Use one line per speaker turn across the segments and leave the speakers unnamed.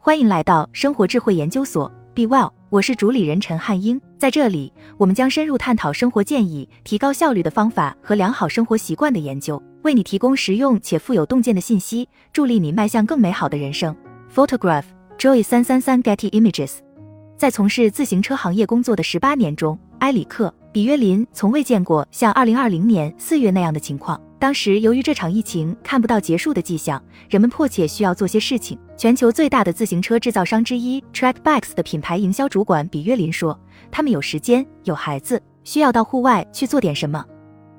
欢迎来到生活智慧研究所，Be Well，我是主理人陈汉英。在这里，我们将深入探讨生活建议、提高效率的方法和良好生活习惯的研究，为你提供实用且富有洞见的信息，助力你迈向更美好的人生。Photograph Joy 三三三 Getty Images，在从事自行车行业工作的十八年中，埃里克。比约林从未见过像2020年4月那样的情况。当时，由于这场疫情看不到结束的迹象，人们迫切需要做些事情。全球最大的自行车制造商之一 Track Bikes 的品牌营销主管比约林说：“他们有时间，有孩子，需要到户外去做点什么。”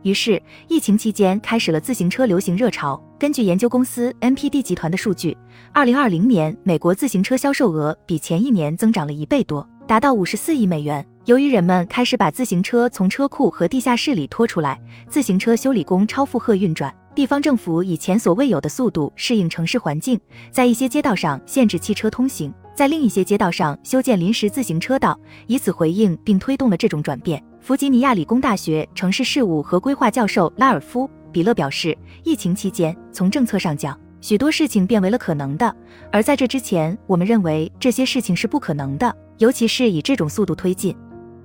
于是，疫情期间开始了自行车流行热潮。根据研究公司 NPD 集团的数据，2020年美国自行车销售额比前一年增长了一倍多，达到54亿美元。由于人们开始把自行车从车库和地下室里拖出来，自行车修理工超负荷运转，地方政府以前所未有的速度适应城市环境，在一些街道上限制汽车通行，在另一些街道上修建临时自行车道，以此回应并推动了这种转变。弗吉尼亚理工大学城市事务和规划教授拉尔夫·比勒表示，疫情期间，从政策上讲，许多事情变为了可能的，而在这之前，我们认为这些事情是不可能的，尤其是以这种速度推进。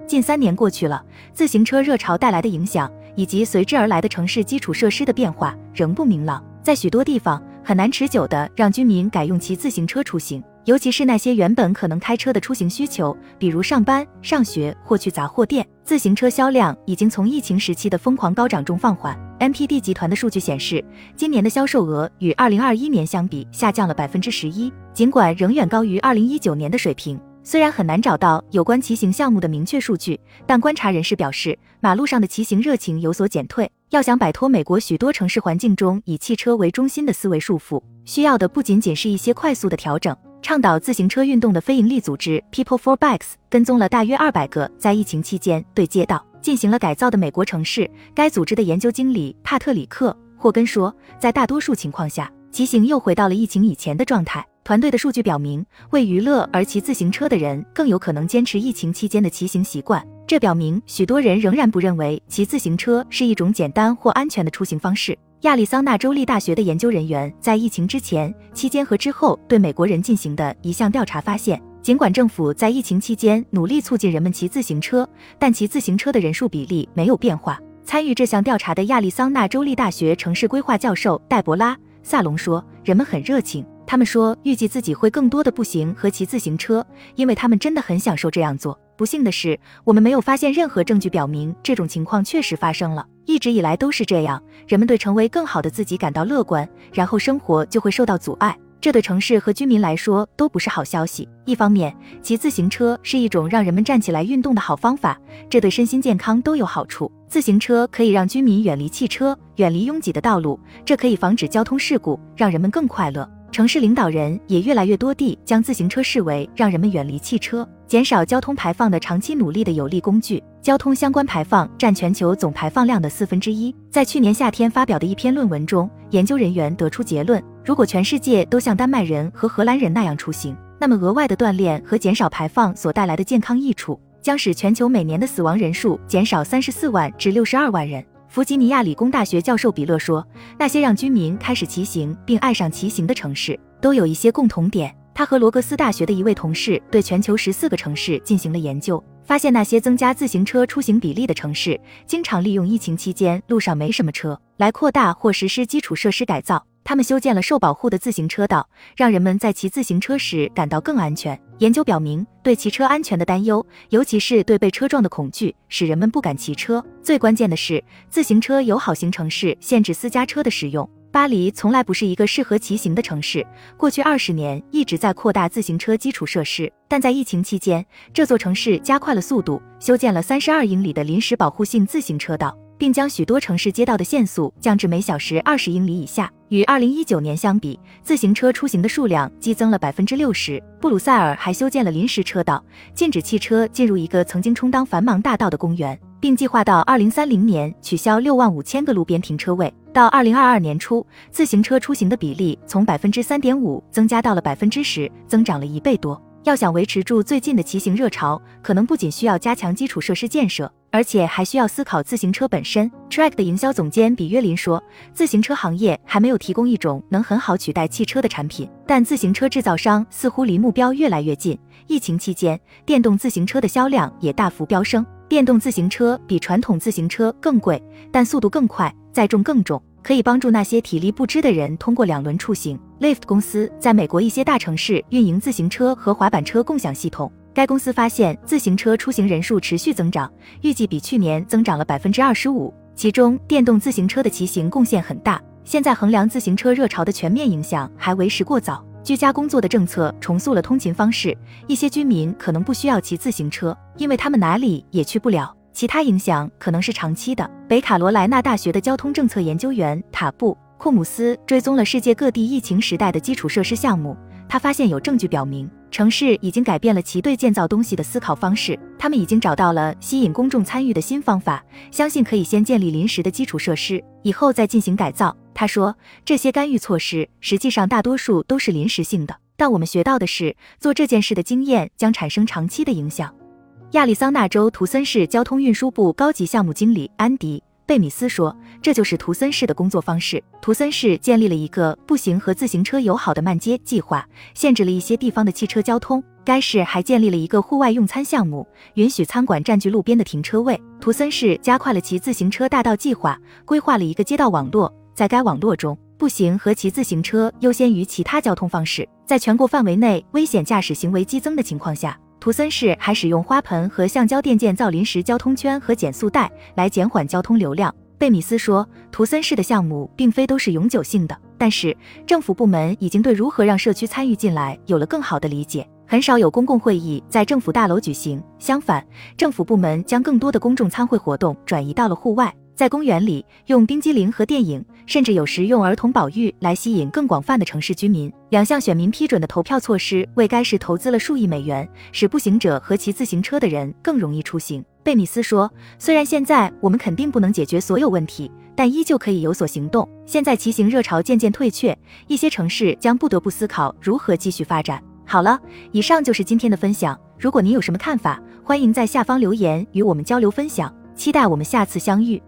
近三年过去了，自行车热潮带来的影响以及随之而来的城市基础设施的变化仍不明朗。在许多地方，很难持久的让居民改用骑自行车出行，尤其是那些原本可能开车的出行需求，比如上班、上学或去杂货店。自行车销量已经从疫情时期的疯狂高涨中放缓。NPD 集团的数据显示，今年的销售额与2021年相比下降了百分之十一，尽管仍远高于2019年的水平。虽然很难找到有关骑行项目的明确数据，但观察人士表示，马路上的骑行热情有所减退。要想摆脱美国许多城市环境中以汽车为中心的思维束缚，需要的不仅仅是一些快速的调整。倡导自行车运动的非营利组织 People for Bikes 跟踪了大约二百个在疫情期间对街道进行了改造的美国城市。该组织的研究经理帕特里克·霍根说，在大多数情况下，骑行又回到了疫情以前的状态。团队的数据表明，为娱乐而骑自行车的人更有可能坚持疫情期间的骑行习惯。这表明，许多人仍然不认为骑自行车是一种简单或安全的出行方式。亚利桑那州立大学的研究人员在疫情之前、期间和之后对美国人进行的一项调查发现，尽管政府在疫情期间努力促进人们骑自行车，但骑自行车的人数比例没有变化。参与这项调查的亚利桑那州立大学城市规划教授戴博拉·萨隆说：“人们很热情。”他们说，预计自己会更多的步行和骑自行车，因为他们真的很享受这样做。不幸的是，我们没有发现任何证据表明这种情况确实发生了。一直以来都是这样，人们对成为更好的自己感到乐观，然后生活就会受到阻碍。这对城市和居民来说都不是好消息。一方面，骑自行车是一种让人们站起来运动的好方法，这对身心健康都有好处。自行车可以让居民远离汽车，远离拥挤的道路，这可以防止交通事故，让人们更快乐。城市领导人也越来越多地将自行车视为让人们远离汽车、减少交通排放的长期努力的有力工具。交通相关排放占全球总排放量的四分之一。在去年夏天发表的一篇论文中，研究人员得出结论：如果全世界都像丹麦人和荷兰人那样出行，那么额外的锻炼和减少排放所带来的健康益处，将使全球每年的死亡人数减少三十四万至六十二万人。弗吉尼亚理工大学教授比勒说：“那些让居民开始骑行并爱上骑行的城市，都有一些共同点。”他和罗格斯大学的一位同事对全球十四个城市进行了研究，发现那些增加自行车出行比例的城市，经常利用疫情期间路上没什么车来扩大或实施基础设施改造。他们修建了受保护的自行车道，让人们在骑自行车时感到更安全。研究表明，对骑车安全的担忧，尤其是对被车撞的恐惧，使人们不敢骑车。最关键的是，自行车友好型城市限制私家车的使用。巴黎从来不是一个适合骑行的城市，过去二十年一直在扩大自行车基础设施，但在疫情期间，这座城市加快了速度，修建了三十二英里的临时保护性自行车道。并将许多城市街道的限速降至每小时二十英里以下。与二零一九年相比，自行车出行的数量激增了百分之六十。布鲁塞尔还修建了临时车道，禁止汽车进入一个曾经充当繁忙大道的公园，并计划到二零三零年取消六万五千个路边停车位。到二零二二年初，自行车出行的比例从百分之三点五增加到了百分之十，增长了一倍多。要想维持住最近的骑行热潮，可能不仅需要加强基础设施建设。而且还需要思考自行车本身。Track 的营销总监比约林说，自行车行业还没有提供一种能很好取代汽车的产品，但自行车制造商似乎离目标越来越近。疫情期间，电动自行车的销量也大幅飙升。电动自行车比传统自行车更贵，但速度更快，载重更重，可以帮助那些体力不支的人通过两轮出行。Lyft 公司在美国一些大城市运营自行车和滑板车共享系统。该公司发现自行车出行人数持续增长，预计比去年增长了百分之二十五，其中电动自行车的骑行贡献很大。现在衡量自行车热潮的全面影响还为时过早。居家工作的政策重塑了通勤方式，一些居民可能不需要骑自行车，因为他们哪里也去不了。其他影响可能是长期的。北卡罗来纳大学的交通政策研究员塔布库姆斯追踪了世界各地疫情时代的基础设施项目，他发现有证据表明，城市已经改变了其对建造东西的思考方式。他们已经找到了吸引公众参与的新方法，相信可以先建立临时的基础设施，以后再进行改造。他说，这些干预措施实际上大多数都是临时性的，但我们学到的是，做这件事的经验将产生长期的影响。亚利桑那州图森市交通运输部高级项目经理安迪·贝米斯说：“这就是图森市的工作方式。图森市建立了一个步行和自行车友好的慢街计划，限制了一些地方的汽车交通。该市还建立了一个户外用餐项目，允许餐馆占据路边的停车位。图森市加快了骑自行车大道计划，规划了一个街道网络。”在该网络中，步行和骑自行车优先于其他交通方式。在全国范围内危险驾驶行为激增的情况下，图森市还使用花盆和橡胶垫建造临时交通圈和减速带来减缓交通流量。贝米斯说，图森市的项目并非都是永久性的，但是政府部门已经对如何让社区参与进来有了更好的理解。很少有公共会议在政府大楼举行，相反，政府部门将更多的公众参会活动转移到了户外。在公园里用冰激凌和电影，甚至有时用儿童保育来吸引更广泛的城市居民。两项选民批准的投票措施为该市投资了数亿美元，使步行者和骑自行车的人更容易出行。贝米斯说：“虽然现在我们肯定不能解决所有问题，但依旧可以有所行动。现在骑行热潮渐渐退却，一些城市将不得不思考如何继续发展。”好了，以上就是今天的分享。如果您有什么看法，欢迎在下方留言与我们交流分享。期待我们下次相遇。